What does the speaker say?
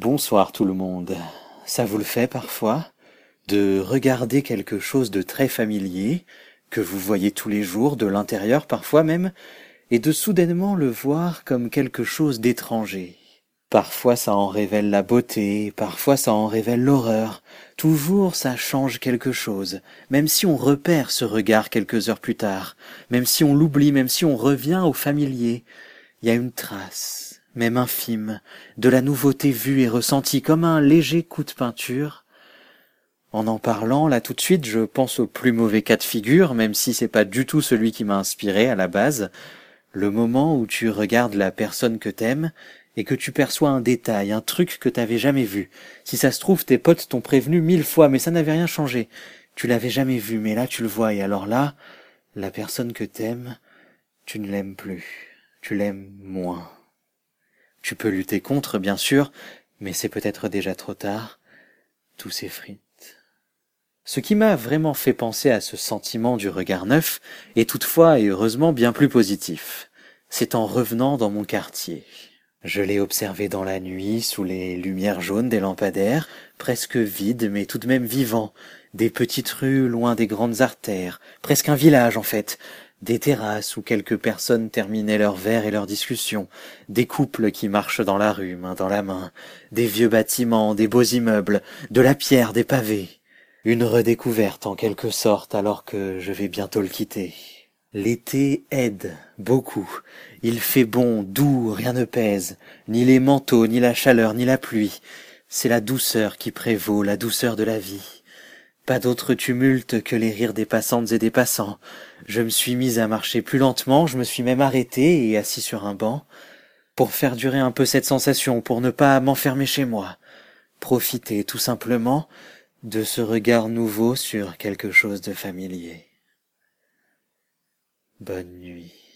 Bonsoir tout le monde. Ça vous le fait parfois de regarder quelque chose de très familier, que vous voyez tous les jours, de l'intérieur parfois même, et de soudainement le voir comme quelque chose d'étranger. Parfois ça en révèle la beauté, parfois ça en révèle l'horreur, toujours ça change quelque chose, même si on repère ce regard quelques heures plus tard, même si on l'oublie, même si on revient au familier, il y a une trace, même infime, de la nouveauté vue et ressentie comme un léger coup de peinture. En en parlant, là tout de suite, je pense au plus mauvais cas de figure, même si c'est pas du tout celui qui m'a inspiré à la base, le moment où tu regardes la personne que t'aimes et que tu perçois un détail, un truc que t'avais jamais vu. Si ça se trouve, tes potes t'ont prévenu mille fois, mais ça n'avait rien changé. Tu l'avais jamais vu, mais là tu le vois, et alors là, la personne que t'aimes, tu ne l'aimes plus. Tu l'aimes moins. Tu peux lutter contre, bien sûr, mais c'est peut-être déjà trop tard. Tout s'effrite. Ce qui m'a vraiment fait penser à ce sentiment du regard neuf est toutefois et heureusement bien plus positif. C'est en revenant dans mon quartier. Je l'ai observé dans la nuit, sous les lumières jaunes des lampadaires, presque vide mais tout de même vivant, des petites rues loin des grandes artères, presque un village en fait, des terrasses où quelques personnes terminaient leurs verres et leurs discussions, des couples qui marchent dans la rue, main dans la main, des vieux bâtiments, des beaux immeubles, de la pierre, des pavés. Une redécouverte en quelque sorte alors que je vais bientôt le quitter. L'été aide beaucoup. Il fait bon, doux, rien ne pèse, ni les manteaux, ni la chaleur, ni la pluie. C'est la douceur qui prévaut, la douceur de la vie. Pas d'autre tumulte que les rires des passantes et des passants. Je me suis mis à marcher plus lentement, je me suis même arrêté et assis sur un banc, pour faire durer un peu cette sensation, pour ne pas m'enfermer chez moi. Profiter tout simplement de ce regard nouveau sur quelque chose de familier. Bonne nuit.